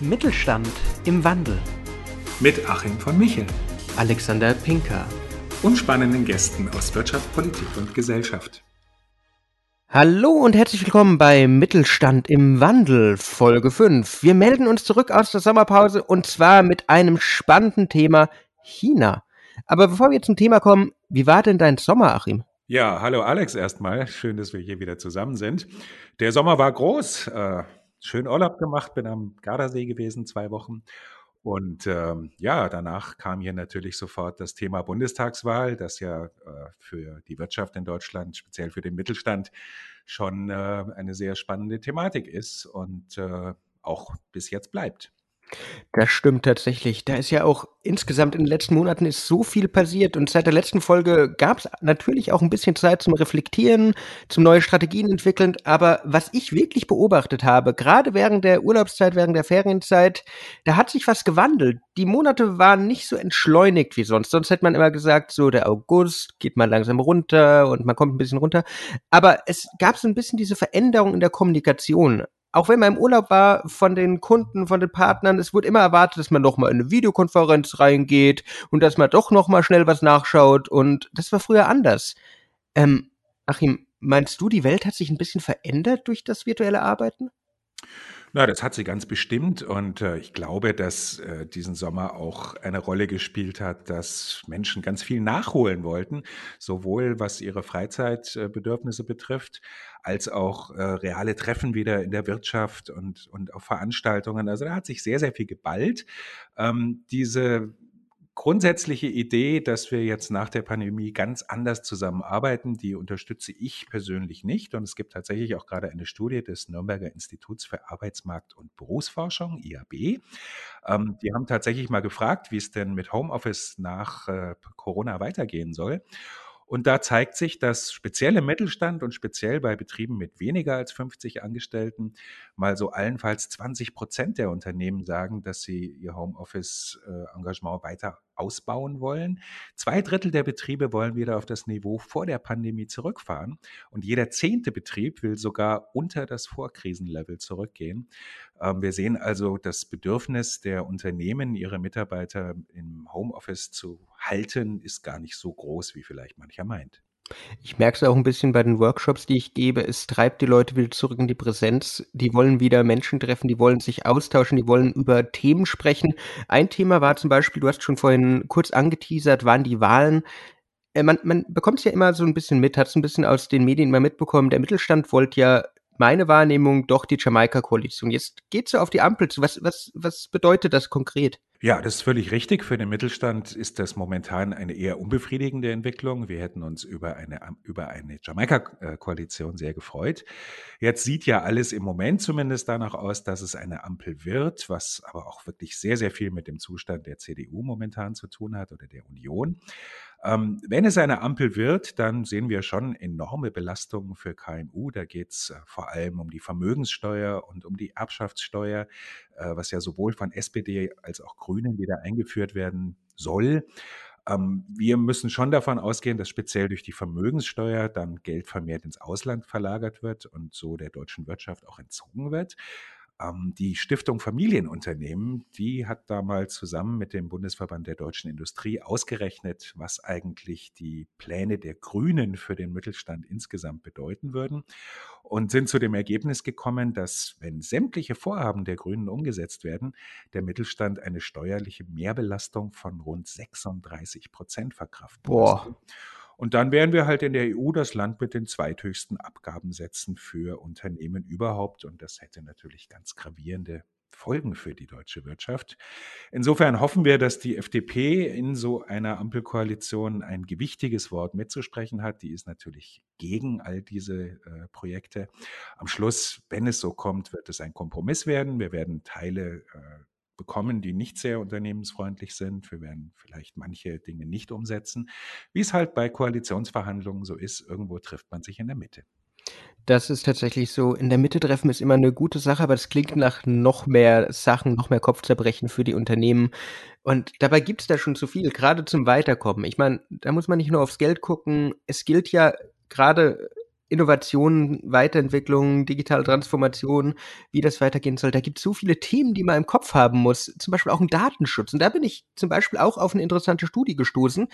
Mittelstand im Wandel. Mit Achim von Michel. Alexander Pinker. Und spannenden Gästen aus Wirtschaft, Politik und Gesellschaft. Hallo und herzlich willkommen bei Mittelstand im Wandel, Folge 5. Wir melden uns zurück aus der Sommerpause und zwar mit einem spannenden Thema China. Aber bevor wir zum Thema kommen, wie war denn dein Sommer, Achim? Ja, hallo Alex erstmal. Schön, dass wir hier wieder zusammen sind. Der Sommer war groß. Äh, schön Urlaub gemacht, bin am Gardasee gewesen, zwei Wochen. Und ähm, ja, danach kam hier natürlich sofort das Thema Bundestagswahl, das ja äh, für die Wirtschaft in Deutschland, speziell für den Mittelstand, schon äh, eine sehr spannende Thematik ist und äh, auch bis jetzt bleibt. Das stimmt tatsächlich. Da ist ja auch insgesamt in den letzten Monaten ist so viel passiert und seit der letzten Folge gab es natürlich auch ein bisschen Zeit zum Reflektieren, zum neue Strategien entwickeln. Aber was ich wirklich beobachtet habe, gerade während der Urlaubszeit, während der Ferienzeit, da hat sich was gewandelt. Die Monate waren nicht so entschleunigt wie sonst. Sonst hätte man immer gesagt, so der August geht mal langsam runter und man kommt ein bisschen runter. Aber es gab so ein bisschen diese Veränderung in der Kommunikation auch wenn man im Urlaub war, von den Kunden, von den Partnern, es wurde immer erwartet, dass man noch mal in eine Videokonferenz reingeht und dass man doch noch mal schnell was nachschaut und das war früher anders. Ähm, Achim, meinst du, die Welt hat sich ein bisschen verändert durch das virtuelle Arbeiten? Na, das hat sie ganz bestimmt und äh, ich glaube, dass äh, diesen Sommer auch eine Rolle gespielt hat, dass Menschen ganz viel nachholen wollten, sowohl was ihre Freizeitbedürfnisse betrifft, als auch äh, reale Treffen wieder in der Wirtschaft und, und auf Veranstaltungen. Also da hat sich sehr, sehr viel geballt. Ähm, diese grundsätzliche Idee, dass wir jetzt nach der Pandemie ganz anders zusammenarbeiten, die unterstütze ich persönlich nicht. Und es gibt tatsächlich auch gerade eine Studie des Nürnberger Instituts für Arbeitsmarkt und Berufsforschung, IAB. Ähm, die haben tatsächlich mal gefragt, wie es denn mit Homeoffice nach äh, Corona weitergehen soll. Und da zeigt sich, dass speziell im Mittelstand und speziell bei Betrieben mit weniger als 50 Angestellten mal so allenfalls 20 Prozent der Unternehmen sagen, dass sie ihr Homeoffice-Engagement weiter ausbauen wollen. Zwei Drittel der Betriebe wollen wieder auf das Niveau vor der Pandemie zurückfahren und jeder zehnte Betrieb will sogar unter das Vorkrisenlevel zurückgehen. Ähm, wir sehen also das Bedürfnis der Unternehmen, ihre Mitarbeiter im Homeoffice zu halten, ist gar nicht so groß, wie vielleicht mancher meint. Ich merke es auch ein bisschen bei den Workshops, die ich gebe. Es treibt die Leute wieder zurück in die Präsenz. Die wollen wieder Menschen treffen, die wollen sich austauschen, die wollen über Themen sprechen. Ein Thema war zum Beispiel, du hast schon vorhin kurz angeteasert, waren die Wahlen. Äh, man, man bekommt es ja immer so ein bisschen mit, hat es ein bisschen aus den Medien mal mitbekommen. Der Mittelstand wollte ja meine Wahrnehmung doch die Jamaika-Koalition. Jetzt geht so auf die Ampel zu. Was, was, was bedeutet das konkret? Ja, das ist völlig richtig. Für den Mittelstand ist das momentan eine eher unbefriedigende Entwicklung. Wir hätten uns über eine, über eine Jamaika-Koalition sehr gefreut. Jetzt sieht ja alles im Moment zumindest danach aus, dass es eine Ampel wird, was aber auch wirklich sehr, sehr viel mit dem Zustand der CDU momentan zu tun hat oder der Union. Ähm, wenn es eine Ampel wird, dann sehen wir schon enorme Belastungen für KMU. Da geht es äh, vor allem um die Vermögenssteuer und um die Erbschaftssteuer, äh, was ja sowohl von SPD als auch Grünen wieder eingeführt werden soll. Ähm, wir müssen schon davon ausgehen, dass speziell durch die Vermögenssteuer dann Geld vermehrt ins Ausland verlagert wird und so der deutschen Wirtschaft auch entzogen wird. Ähm, die Stiftung Familienunternehmen, die hat damals zusammen mit dem Bundesverband der deutschen Industrie ausgerechnet, was eigentlich die Pläne der Grünen für den Mittelstand insgesamt bedeuten würden und sind zu dem Ergebnis gekommen, dass wenn sämtliche Vorhaben der Grünen umgesetzt werden, der Mittelstand eine steuerliche Mehrbelastung von rund 36 Prozent verkraften Boah. Müsste. Und dann wären wir halt in der EU das Land mit den zweithöchsten Abgabensätzen für Unternehmen überhaupt. Und das hätte natürlich ganz gravierende Folgen für die deutsche Wirtschaft. Insofern hoffen wir, dass die FDP in so einer Ampelkoalition ein gewichtiges Wort mitzusprechen hat. Die ist natürlich gegen all diese äh, Projekte. Am Schluss, wenn es so kommt, wird es ein Kompromiss werden. Wir werden Teile äh, bekommen, die nicht sehr unternehmensfreundlich sind. Wir werden vielleicht manche Dinge nicht umsetzen. Wie es halt bei Koalitionsverhandlungen so ist, irgendwo trifft man sich in der Mitte. Das ist tatsächlich so. In der Mitte treffen ist immer eine gute Sache, aber das klingt nach noch mehr Sachen, noch mehr Kopfzerbrechen für die Unternehmen. Und dabei gibt es da schon zu viel, gerade zum Weiterkommen. Ich meine, da muss man nicht nur aufs Geld gucken. Es gilt ja gerade Innovation, Weiterentwicklung, digitale Transformation, wie das weitergehen soll. Da gibt es so viele Themen, die man im Kopf haben muss. Zum Beispiel auch ein Datenschutz. Und da bin ich zum Beispiel auch auf eine interessante Studie gestoßen.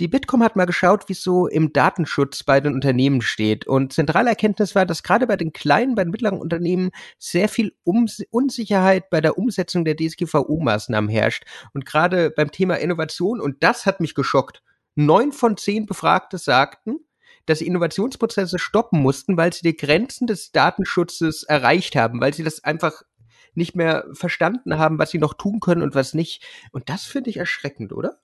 Die Bitkom hat mal geschaut, wie es so im Datenschutz bei den Unternehmen steht. Und zentrale Erkenntnis war, dass gerade bei den kleinen, bei den mittleren Unternehmen sehr viel um Unsicherheit bei der Umsetzung der DSGVO-Maßnahmen herrscht. Und gerade beim Thema Innovation, und das hat mich geschockt. Neun von zehn Befragte sagten, dass sie Innovationsprozesse stoppen mussten, weil sie die Grenzen des Datenschutzes erreicht haben, weil sie das einfach nicht mehr verstanden haben, was sie noch tun können und was nicht. Und das finde ich erschreckend, oder?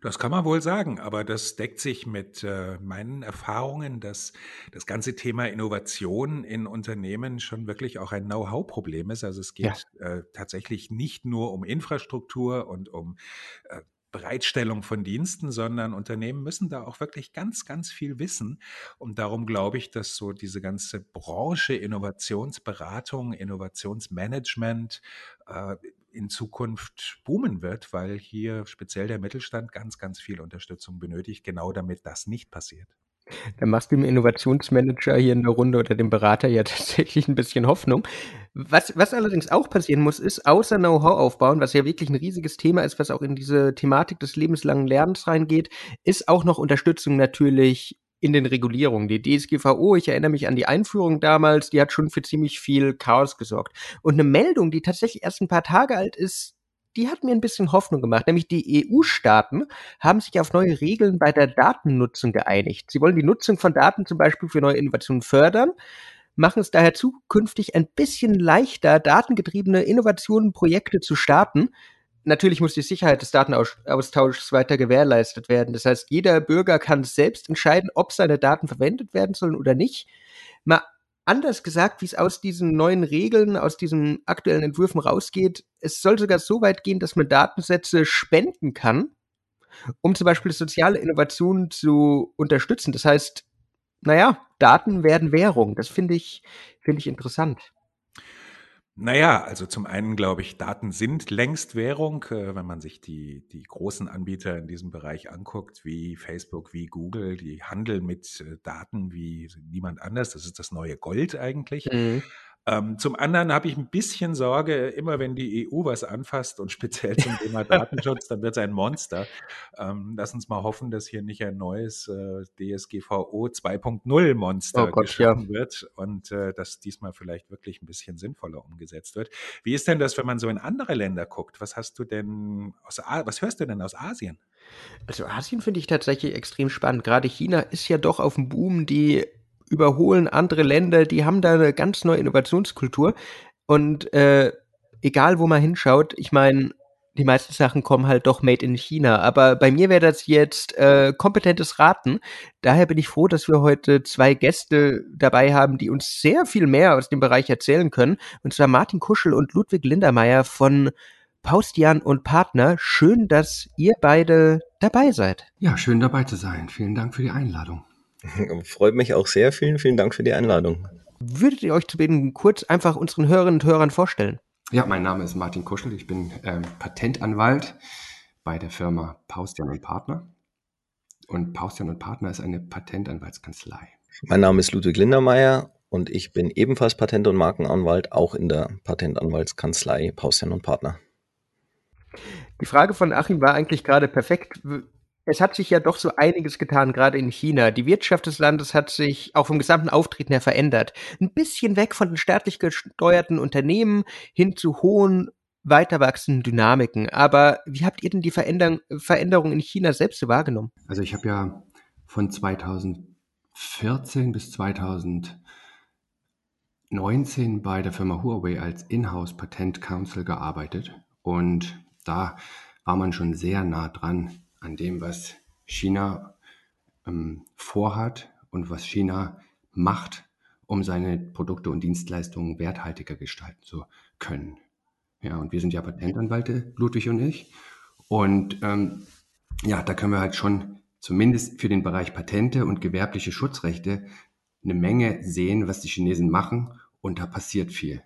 Das kann man wohl sagen, aber das deckt sich mit äh, meinen Erfahrungen, dass das ganze Thema Innovation in Unternehmen schon wirklich auch ein Know-how-Problem ist. Also es geht ja. äh, tatsächlich nicht nur um Infrastruktur und um äh, Bereitstellung von Diensten, sondern Unternehmen müssen da auch wirklich ganz, ganz viel wissen. Und darum glaube ich, dass so diese ganze Branche Innovationsberatung, Innovationsmanagement äh, in Zukunft boomen wird, weil hier speziell der Mittelstand ganz, ganz viel Unterstützung benötigt, genau damit das nicht passiert. Da machst du dem Innovationsmanager hier in der Runde oder dem Berater ja tatsächlich ein bisschen Hoffnung. Was, was allerdings auch passieren muss, ist außer Know-how aufbauen, was ja wirklich ein riesiges Thema ist, was auch in diese Thematik des lebenslangen Lernens reingeht, ist auch noch Unterstützung natürlich in den Regulierungen. Die DSGVO, ich erinnere mich an die Einführung damals, die hat schon für ziemlich viel Chaos gesorgt. Und eine Meldung, die tatsächlich erst ein paar Tage alt ist, die hat mir ein bisschen Hoffnung gemacht. Nämlich die EU-Staaten haben sich auf neue Regeln bei der Datennutzung geeinigt. Sie wollen die Nutzung von Daten zum Beispiel für neue Innovationen fördern, machen es daher zukünftig ein bisschen leichter, datengetriebene Innovationen, Projekte zu starten. Natürlich muss die Sicherheit des Datenaustauschs weiter gewährleistet werden. Das heißt, jeder Bürger kann selbst entscheiden, ob seine Daten verwendet werden sollen oder nicht. Mal anders gesagt, wie es aus diesen neuen Regeln, aus diesen aktuellen Entwürfen rausgeht. Es soll sogar so weit gehen, dass man Datensätze spenden kann, um zum Beispiel soziale Innovationen zu unterstützen. Das heißt, naja, Daten werden Währung. Das finde ich, finde ich interessant. Naja, also zum einen glaube ich, Daten sind längst Währung. Äh, wenn man sich die, die großen Anbieter in diesem Bereich anguckt, wie Facebook, wie Google, die handeln mit äh, Daten wie niemand anders. Das ist das neue Gold eigentlich. Mhm. Ähm, zum anderen habe ich ein bisschen Sorge, immer wenn die EU was anfasst und speziell zum Thema Datenschutz, dann wird es ein Monster. Ähm, lass uns mal hoffen, dass hier nicht ein neues äh, DSGVO 2.0 Monster oh Gott, geschaffen ja. wird und äh, dass diesmal vielleicht wirklich ein bisschen sinnvoller umgesetzt wird. Wie ist denn das, wenn man so in andere Länder guckt? Was hast du denn aus was hörst du denn aus Asien? Also Asien finde ich tatsächlich extrem spannend. Gerade China ist ja doch auf dem Boom, die überholen andere Länder, die haben da eine ganz neue Innovationskultur. Und äh, egal, wo man hinschaut, ich meine, die meisten Sachen kommen halt doch made in China. Aber bei mir wäre das jetzt äh, kompetentes Raten. Daher bin ich froh, dass wir heute zwei Gäste dabei haben, die uns sehr viel mehr aus dem Bereich erzählen können. Und zwar Martin Kuschel und Ludwig Lindermeier von Paustian und Partner. Schön, dass ihr beide dabei seid. Ja, schön dabei zu sein. Vielen Dank für die Einladung. Freut mich auch sehr. Vielen, vielen Dank für die Einladung. Würdet ihr euch zu Beginn kurz einfach unseren Hörerinnen und Hörern vorstellen? Ja, mein Name ist Martin Kuschel. Ich bin ähm, Patentanwalt bei der Firma Paustian und Partner. Und Paustian und Partner ist eine Patentanwaltskanzlei. Mein Name ist Ludwig Lindermeier und ich bin ebenfalls Patent- und Markenanwalt, auch in der Patentanwaltskanzlei Paustian und Partner. Die Frage von Achim war eigentlich gerade perfekt es hat sich ja doch so einiges getan, gerade in China. Die Wirtschaft des Landes hat sich auch vom gesamten Auftreten her verändert. Ein bisschen weg von den staatlich gesteuerten Unternehmen hin zu hohen, weiter wachsenden Dynamiken. Aber wie habt ihr denn die Veränderung, Veränderung in China selbst wahrgenommen? Also ich habe ja von 2014 bis 2019 bei der Firma Huawei als Inhouse Patent Council gearbeitet und da war man schon sehr nah dran an dem, was China ähm, vorhat und was China macht, um seine Produkte und Dienstleistungen werthaltiger gestalten zu können. Ja, und wir sind ja Patentanwälte, Ludwig und ich. Und ähm, ja, da können wir halt schon zumindest für den Bereich Patente und gewerbliche Schutzrechte eine Menge sehen, was die Chinesen machen. Und da passiert viel.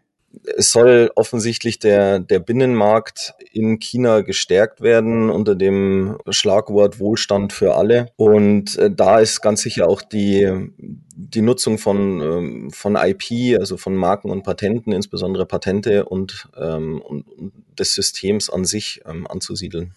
Es soll offensichtlich der, der Binnenmarkt in China gestärkt werden unter dem Schlagwort Wohlstand für alle. Und äh, da ist ganz sicher auch die, die Nutzung von, ähm, von IP, also von Marken und Patenten, insbesondere Patente und, ähm, und, des Systems an sich ähm, anzusiedeln.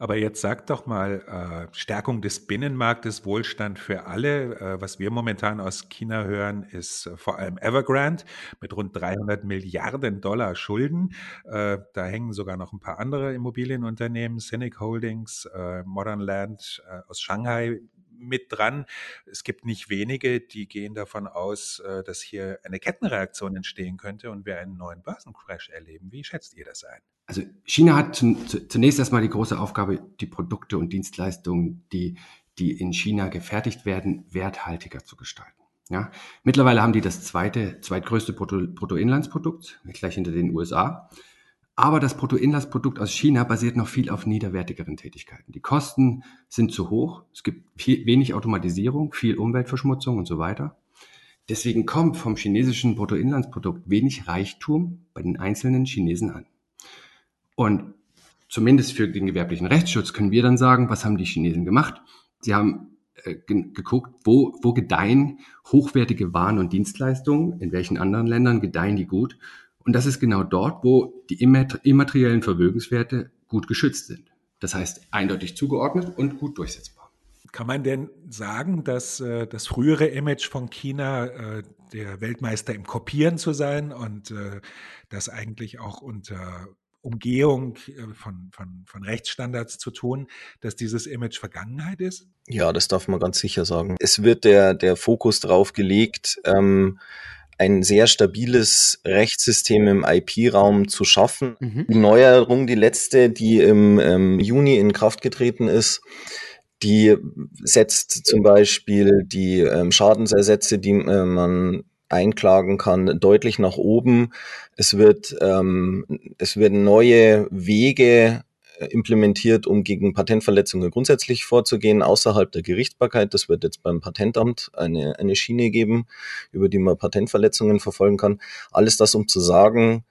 Aber jetzt sag doch mal, äh, Stärkung des Binnenmarktes, Wohlstand für alle. Äh, was wir momentan aus China hören, ist äh, vor allem Evergrande mit rund 300 Milliarden Dollar Schulden. Äh, da hängen sogar noch ein paar andere Immobilienunternehmen, Cynic Holdings, äh, Modern Land äh, aus Shanghai mit dran. Es gibt nicht wenige, die gehen davon aus, dass hier eine Kettenreaktion entstehen könnte und wir einen neuen Börsencrash erleben. Wie schätzt ihr das ein? Also China hat zunächst erstmal die große Aufgabe, die Produkte und Dienstleistungen, die, die in China gefertigt werden, werthaltiger zu gestalten. Ja, mittlerweile haben die das zweite, zweitgrößte Brutto, Bruttoinlandsprodukt, gleich hinter den USA. Aber das Bruttoinlandsprodukt aus China basiert noch viel auf niederwertigeren Tätigkeiten. Die Kosten sind zu hoch. Es gibt viel, wenig Automatisierung, viel Umweltverschmutzung und so weiter. Deswegen kommt vom chinesischen Bruttoinlandsprodukt wenig Reichtum bei den einzelnen Chinesen an. Und zumindest für den gewerblichen Rechtsschutz können wir dann sagen, was haben die Chinesen gemacht? Sie haben äh, geguckt, wo, wo gedeihen hochwertige Waren und Dienstleistungen, in welchen anderen Ländern gedeihen die gut. Und das ist genau dort, wo die immateriellen Vermögenswerte gut geschützt sind. Das heißt, eindeutig zugeordnet und gut durchsetzbar. Kann man denn sagen, dass äh, das frühere Image von China, äh, der Weltmeister im Kopieren zu sein und äh, das eigentlich auch unter Umgehung äh, von, von, von Rechtsstandards zu tun, dass dieses Image Vergangenheit ist? Ja, das darf man ganz sicher sagen. Es wird der, der Fokus darauf gelegt, ähm, ein sehr stabiles Rechtssystem im IP-Raum zu schaffen. Mhm. Die Neuerung, die letzte, die im ähm, Juni in Kraft getreten ist, die setzt zum Beispiel die ähm, Schadensersätze, die äh, man einklagen kann, deutlich nach oben. Es wird, ähm, es werden neue Wege implementiert, um gegen Patentverletzungen grundsätzlich vorzugehen, außerhalb der Gerichtsbarkeit. Das wird jetzt beim Patentamt eine, eine Schiene geben, über die man Patentverletzungen verfolgen kann. Alles das, um zu sagen,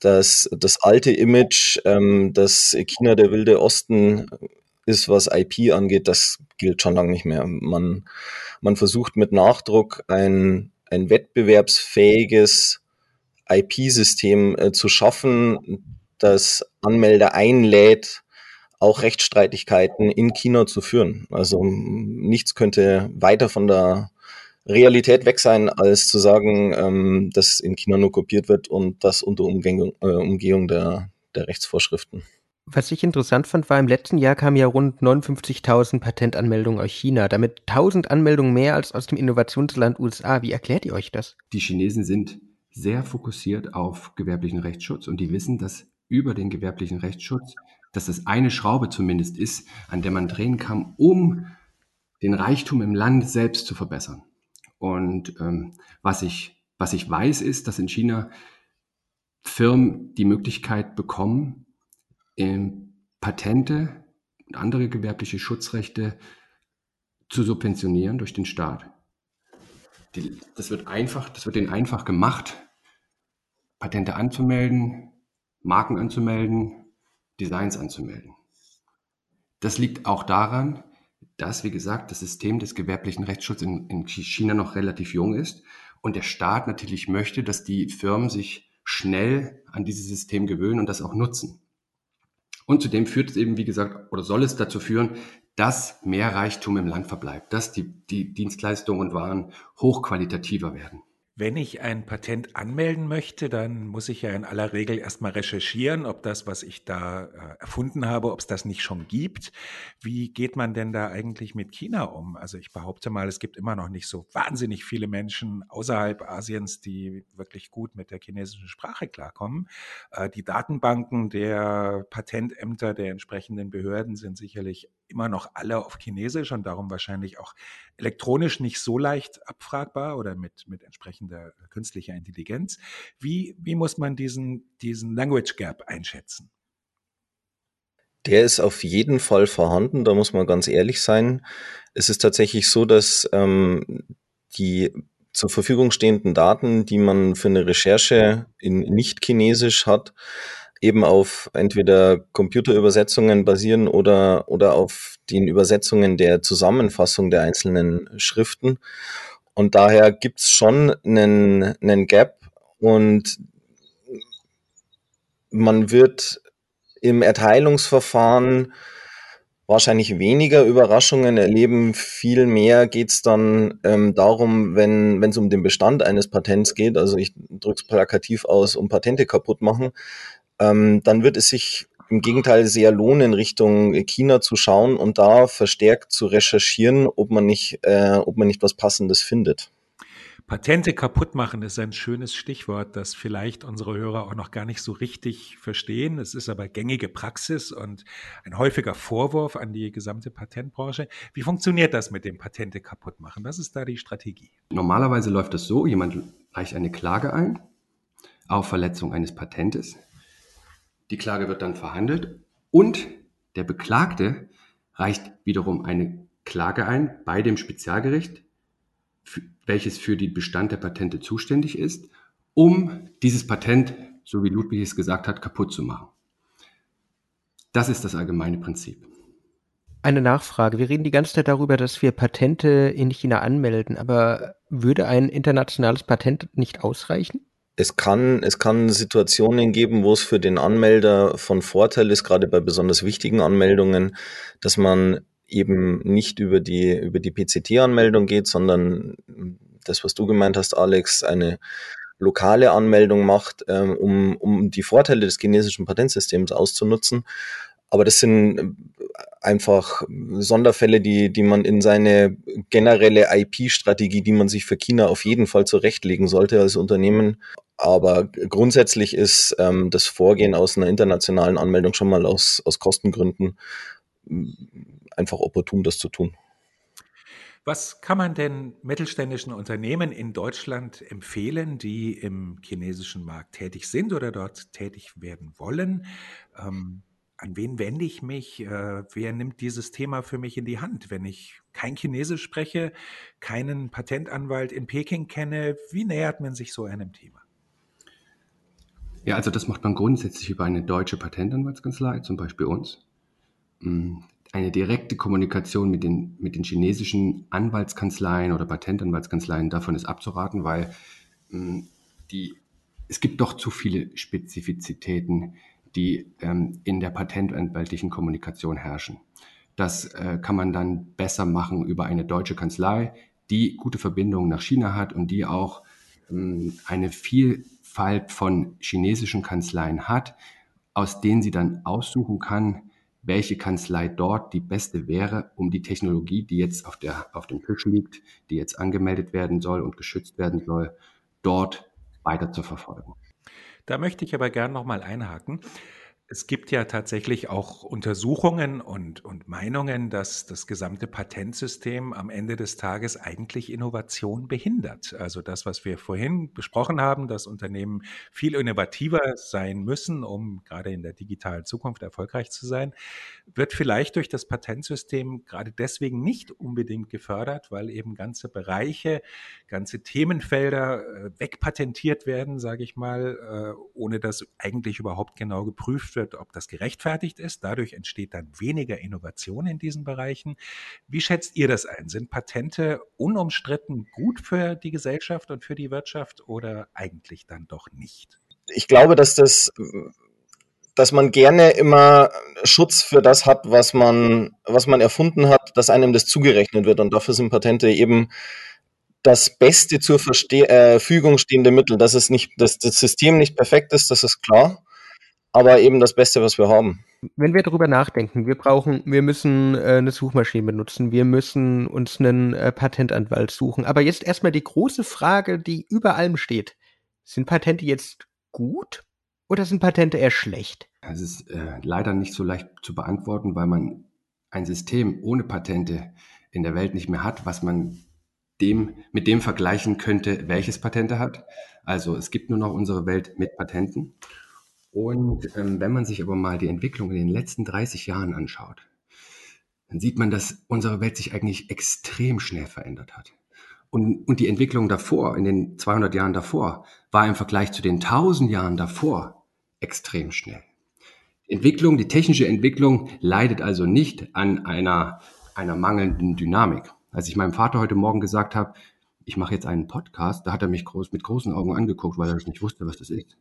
dass das alte Image, ähm, dass China der wilde Osten ist, was IP angeht, das gilt schon lange nicht mehr. Man, man versucht mit Nachdruck ein ein wettbewerbsfähiges IP-System äh, zu schaffen, das Anmelder einlädt, auch Rechtsstreitigkeiten in China zu führen. Also nichts könnte weiter von der Realität weg sein, als zu sagen, ähm, dass in China nur kopiert wird und das unter Umgehung, äh, Umgehung der, der Rechtsvorschriften. Was ich interessant fand, war im letzten Jahr kamen ja rund 59.000 Patentanmeldungen aus China, damit 1000 Anmeldungen mehr als aus dem Innovationsland USA. Wie erklärt ihr euch das? Die Chinesen sind sehr fokussiert auf gewerblichen Rechtsschutz und die wissen, dass über den gewerblichen Rechtsschutz, dass das eine Schraube zumindest ist, an der man drehen kann, um den Reichtum im Land selbst zu verbessern. Und ähm, was ich was ich weiß, ist, dass in China Firmen die Möglichkeit bekommen, ähm, Patente und andere gewerbliche Schutzrechte zu subventionieren durch den Staat. Die, das wird einfach, das wird ihnen einfach gemacht, Patente anzumelden, Marken anzumelden, Designs anzumelden. Das liegt auch daran, dass, wie gesagt, das System des gewerblichen Rechtsschutzes in, in China noch relativ jung ist und der Staat natürlich möchte, dass die Firmen sich schnell an dieses System gewöhnen und das auch nutzen. Und zudem führt es eben, wie gesagt, oder soll es dazu führen, dass mehr Reichtum im Land verbleibt, dass die, die Dienstleistungen und Waren hochqualitativer werden. Wenn ich ein Patent anmelden möchte, dann muss ich ja in aller Regel erstmal recherchieren, ob das, was ich da äh, erfunden habe, ob es das nicht schon gibt. Wie geht man denn da eigentlich mit China um? Also ich behaupte mal, es gibt immer noch nicht so wahnsinnig viele Menschen außerhalb Asiens, die wirklich gut mit der chinesischen Sprache klarkommen. Äh, die Datenbanken der Patentämter der entsprechenden Behörden sind sicherlich immer noch alle auf Chinesisch und darum wahrscheinlich auch elektronisch nicht so leicht abfragbar oder mit, mit entsprechender künstlicher Intelligenz. Wie, wie muss man diesen, diesen Language Gap einschätzen? Der ist auf jeden Fall vorhanden, da muss man ganz ehrlich sein. Es ist tatsächlich so, dass ähm, die zur Verfügung stehenden Daten, die man für eine Recherche in nicht-chinesisch hat, eben auf entweder Computerübersetzungen basieren oder, oder auf den Übersetzungen der Zusammenfassung der einzelnen Schriften. Und daher gibt's schon einen, einen Gap und man wird im Erteilungsverfahren wahrscheinlich weniger Überraschungen erleben. Viel mehr geht's dann ähm, darum, wenn es um den Bestand eines Patents geht, also ich drücke es plakativ aus, um Patente kaputt machen, ähm, dann wird es sich im Gegenteil sehr lohnen, Richtung China zu schauen und da verstärkt zu recherchieren, ob man nicht, äh, ob man nicht was Passendes findet. Patente kaputt machen ist ein schönes Stichwort, das vielleicht unsere Hörer auch noch gar nicht so richtig verstehen. Es ist aber gängige Praxis und ein häufiger Vorwurf an die gesamte Patentbranche. Wie funktioniert das mit dem Patente kaputt machen? Was ist da die Strategie? Normalerweise läuft es so, jemand reicht eine Klage ein auf Verletzung eines Patentes. Die Klage wird dann verhandelt und der Beklagte reicht wiederum eine Klage ein bei dem Spezialgericht welches für den Bestand der Patente zuständig ist, um dieses Patent, so wie Ludwig es gesagt hat, kaputt zu machen. Das ist das allgemeine Prinzip. Eine Nachfrage. Wir reden die ganze Zeit darüber, dass wir Patente in China anmelden, aber würde ein internationales Patent nicht ausreichen? Es kann, es kann Situationen geben, wo es für den Anmelder von Vorteil ist, gerade bei besonders wichtigen Anmeldungen, dass man eben nicht über die, über die PCT-Anmeldung geht, sondern das, was du gemeint hast, Alex, eine lokale Anmeldung macht, ähm, um, um die Vorteile des chinesischen Patentsystems auszunutzen. Aber das sind einfach Sonderfälle, die, die man in seine generelle IP-Strategie, die man sich für China auf jeden Fall zurechtlegen sollte als Unternehmen. Aber grundsätzlich ist ähm, das Vorgehen aus einer internationalen Anmeldung schon mal aus, aus Kostengründen einfach opportun, das zu tun. Was kann man denn mittelständischen Unternehmen in Deutschland empfehlen, die im chinesischen Markt tätig sind oder dort tätig werden wollen? Ähm, an wen wende ich mich? Äh, wer nimmt dieses Thema für mich in die Hand, wenn ich kein Chinesisch spreche, keinen Patentanwalt in Peking kenne? Wie nähert man sich so einem Thema? Ja, also das macht man grundsätzlich über eine deutsche Patentanwaltskanzlei, zum Beispiel uns. Mm, eine direkte Kommunikation mit den, mit den chinesischen Anwaltskanzleien oder Patentanwaltskanzleien, davon ist abzuraten, weil mm, die, es gibt doch zu viele Spezifizitäten, die ähm, in der patentanwaltlichen Kommunikation herrschen. Das äh, kann man dann besser machen über eine deutsche Kanzlei, die gute Verbindungen nach China hat und die auch ähm, eine Vielfalt von chinesischen Kanzleien hat, aus denen sie dann aussuchen kann, welche Kanzlei dort die beste wäre, um die Technologie, die jetzt auf, der, auf dem Tisch liegt, die jetzt angemeldet werden soll und geschützt werden soll, dort weiter zu verfolgen. Da möchte ich aber gern nochmal einhaken. Es gibt ja tatsächlich auch Untersuchungen und, und Meinungen, dass das gesamte Patentsystem am Ende des Tages eigentlich Innovation behindert. Also das, was wir vorhin besprochen haben, dass Unternehmen viel innovativer sein müssen, um gerade in der digitalen Zukunft erfolgreich zu sein, wird vielleicht durch das Patentsystem gerade deswegen nicht unbedingt gefördert, weil eben ganze Bereiche, ganze Themenfelder äh, wegpatentiert werden, sage ich mal, äh, ohne dass eigentlich überhaupt genau geprüft wird, ob das gerechtfertigt ist. Dadurch entsteht dann weniger Innovation in diesen Bereichen. Wie schätzt ihr das ein? Sind Patente unumstritten gut für die Gesellschaft und für die Wirtschaft oder eigentlich dann doch nicht? Ich glaube, dass das dass man gerne immer Schutz für das hat, was man, was man erfunden hat, dass einem das zugerechnet wird. Und dafür sind Patente eben das beste zur Verfügung äh, stehende Mittel. Dass es nicht, dass das System nicht perfekt ist, das ist klar aber eben das Beste, was wir haben. Wenn wir darüber nachdenken, wir brauchen, wir müssen äh, eine Suchmaschine benutzen, wir müssen uns einen äh, Patentanwalt suchen. Aber jetzt erstmal die große Frage, die über allem steht. Sind Patente jetzt gut oder sind Patente eher schlecht? Es ist äh, leider nicht so leicht zu beantworten, weil man ein System ohne Patente in der Welt nicht mehr hat, was man dem, mit dem vergleichen könnte, welches Patente hat. Also es gibt nur noch unsere Welt mit Patenten. Und ähm, wenn man sich aber mal die Entwicklung in den letzten 30 Jahren anschaut, dann sieht man, dass unsere Welt sich eigentlich extrem schnell verändert hat. Und, und die Entwicklung davor, in den 200 Jahren davor, war im Vergleich zu den 1000 Jahren davor extrem schnell. Entwicklung, die technische Entwicklung leidet also nicht an einer, einer mangelnden Dynamik. Als ich meinem Vater heute Morgen gesagt habe, ich mache jetzt einen Podcast, da hat er mich groß, mit großen Augen angeguckt, weil er nicht wusste, was das ist.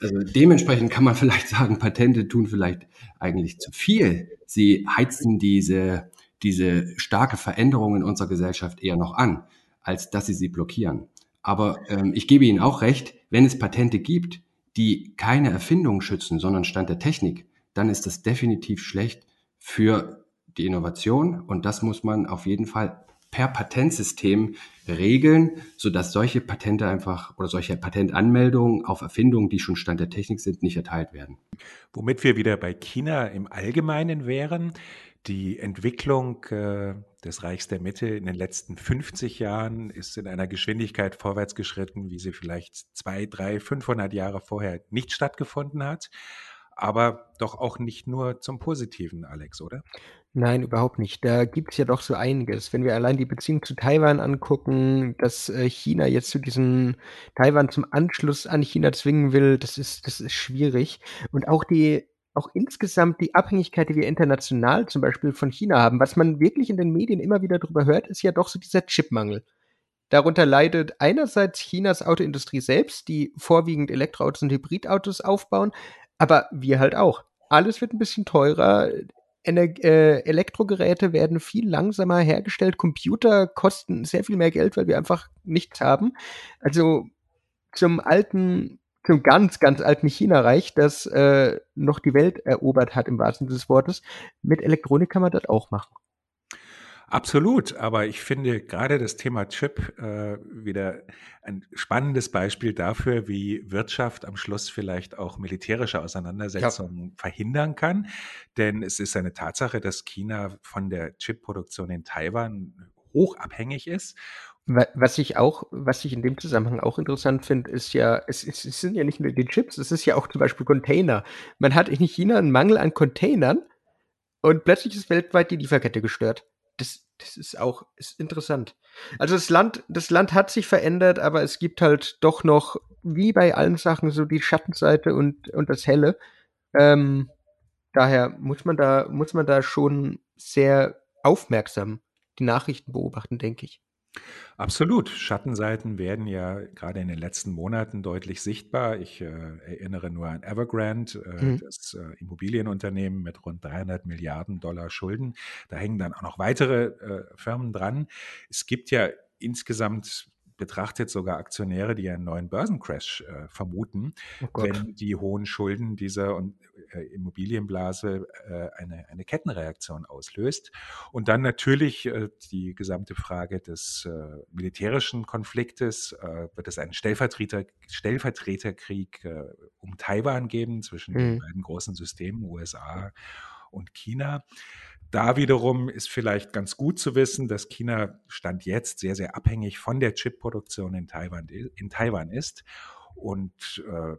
Also dementsprechend kann man vielleicht sagen, Patente tun vielleicht eigentlich zu viel. Sie heizen diese, diese starke Veränderung in unserer Gesellschaft eher noch an, als dass sie sie blockieren. Aber ähm, ich gebe Ihnen auch recht, wenn es Patente gibt, die keine Erfindung schützen, sondern Stand der Technik, dann ist das definitiv schlecht für die Innovation und das muss man auf jeden Fall per Patentsystem regeln, sodass solche Patente einfach oder solche Patentanmeldungen auf Erfindungen, die schon Stand der Technik sind, nicht erteilt werden. Womit wir wieder bei China im Allgemeinen wären. Die Entwicklung äh, des Reichs der Mitte in den letzten 50 Jahren ist in einer Geschwindigkeit vorwärts geschritten, wie sie vielleicht zwei, drei, 500 Jahre vorher nicht stattgefunden hat. Aber doch auch nicht nur zum Positiven, Alex, oder? Nein, überhaupt nicht. Da gibt es ja doch so einiges. Wenn wir allein die Beziehung zu Taiwan angucken, dass äh, China jetzt zu diesem Taiwan zum Anschluss an China zwingen will, das ist, das ist schwierig. Und auch die, auch insgesamt die Abhängigkeit, die wir international zum Beispiel von China haben, was man wirklich in den Medien immer wieder drüber hört, ist ja doch so dieser Chipmangel. Darunter leidet einerseits Chinas Autoindustrie selbst, die vorwiegend Elektroautos und Hybridautos aufbauen, aber wir halt auch. Alles wird ein bisschen teurer. Ener äh, Elektrogeräte werden viel langsamer hergestellt. Computer kosten sehr viel mehr Geld, weil wir einfach nichts haben. Also zum alten, zum ganz, ganz alten China-Reich, das äh, noch die Welt erobert hat, im wahrsten Sinne des Wortes. Mit Elektronik kann man das auch machen. Absolut, aber ich finde gerade das Thema Chip äh, wieder ein spannendes Beispiel dafür, wie Wirtschaft am Schluss vielleicht auch militärische Auseinandersetzungen ja. verhindern kann. Denn es ist eine Tatsache, dass China von der Chipproduktion in Taiwan hoch abhängig ist was ich auch, was ich in dem Zusammenhang auch interessant finde, ist ja, es, es, es, sind ja nicht nur die Chips, es ist ja auch zum Beispiel Container. Man hat in China einen Mangel an Containern und plötzlich ist weltweit die Lieferkette gestört das, das ist auch ist interessant. Also das Land, das Land hat sich verändert, aber es gibt halt doch noch, wie bei allen Sachen, so die Schattenseite und, und das Helle. Ähm, daher muss man da, muss man da schon sehr aufmerksam die Nachrichten beobachten, denke ich. Absolut. Schattenseiten werden ja gerade in den letzten Monaten deutlich sichtbar. Ich äh, erinnere nur an Evergrande, äh, mhm. das äh, Immobilienunternehmen mit rund 300 Milliarden Dollar Schulden. Da hängen dann auch noch weitere äh, Firmen dran. Es gibt ja insgesamt betrachtet sogar Aktionäre, die einen neuen Börsencrash äh, vermuten, oh wenn die hohen Schulden dieser und, äh, Immobilienblase äh, eine, eine Kettenreaktion auslöst. Und dann natürlich äh, die gesamte Frage des äh, militärischen Konfliktes. Äh, wird es einen Stellvertreter, Stellvertreterkrieg um Taiwan geben zwischen mhm. den beiden großen Systemen, USA und China? Da wiederum ist vielleicht ganz gut zu wissen, dass China Stand jetzt sehr, sehr abhängig von der Chipproduktion in Taiwan, in Taiwan ist und äh,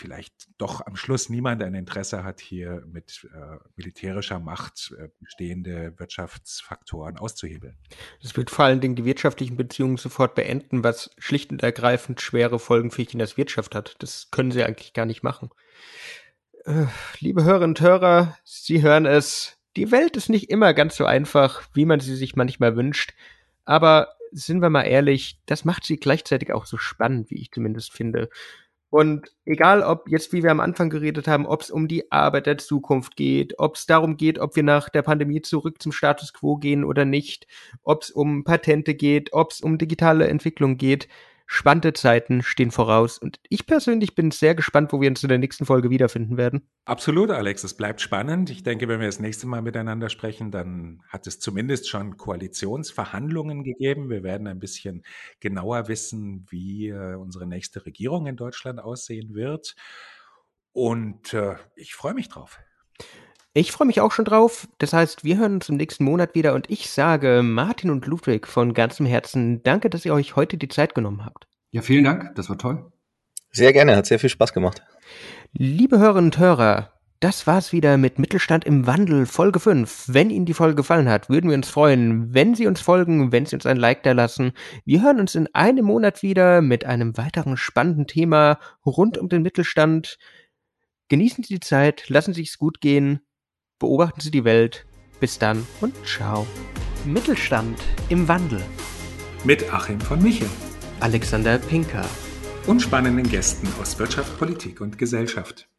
vielleicht doch am Schluss niemand ein Interesse hat, hier mit äh, militärischer Macht äh, bestehende Wirtschaftsfaktoren auszuhebeln. Das wird vor allen Dingen die wirtschaftlichen Beziehungen sofort beenden, was schlicht und ergreifend schwere Folgen für Chinas Wirtschaft hat. Das können sie eigentlich gar nicht machen. Äh, liebe Hörerinnen und Hörer, Sie hören es die Welt ist nicht immer ganz so einfach, wie man sie sich manchmal wünscht. Aber sind wir mal ehrlich, das macht sie gleichzeitig auch so spannend, wie ich zumindest finde. Und egal, ob jetzt, wie wir am Anfang geredet haben, ob es um die Arbeit der Zukunft geht, ob es darum geht, ob wir nach der Pandemie zurück zum Status quo gehen oder nicht, ob es um Patente geht, ob es um digitale Entwicklung geht, Spannende Zeiten stehen voraus und ich persönlich bin sehr gespannt, wo wir uns in der nächsten Folge wiederfinden werden. Absolut, Alex, es bleibt spannend. Ich denke, wenn wir das nächste Mal miteinander sprechen, dann hat es zumindest schon Koalitionsverhandlungen gegeben. Wir werden ein bisschen genauer wissen, wie äh, unsere nächste Regierung in Deutschland aussehen wird. Und äh, ich freue mich drauf. Ich freue mich auch schon drauf. Das heißt, wir hören uns im nächsten Monat wieder und ich sage Martin und Ludwig von ganzem Herzen danke, dass ihr euch heute die Zeit genommen habt. Ja, vielen Dank. Das war toll. Sehr gerne. Hat sehr viel Spaß gemacht. Liebe Hörerinnen und Hörer, Das war's wieder mit Mittelstand im Wandel, Folge 5. Wenn Ihnen die Folge gefallen hat, würden wir uns freuen, wenn Sie uns folgen, wenn Sie uns ein Like da lassen. Wir hören uns in einem Monat wieder mit einem weiteren spannenden Thema rund um den Mittelstand. Genießen Sie die Zeit, lassen Sie es gut gehen, beobachten Sie die Welt. Bis dann und ciao. Mittelstand im Wandel. Mit Achim von Michel. Alexander Pinker. Und spannenden Gästen aus Wirtschaft, Politik und Gesellschaft.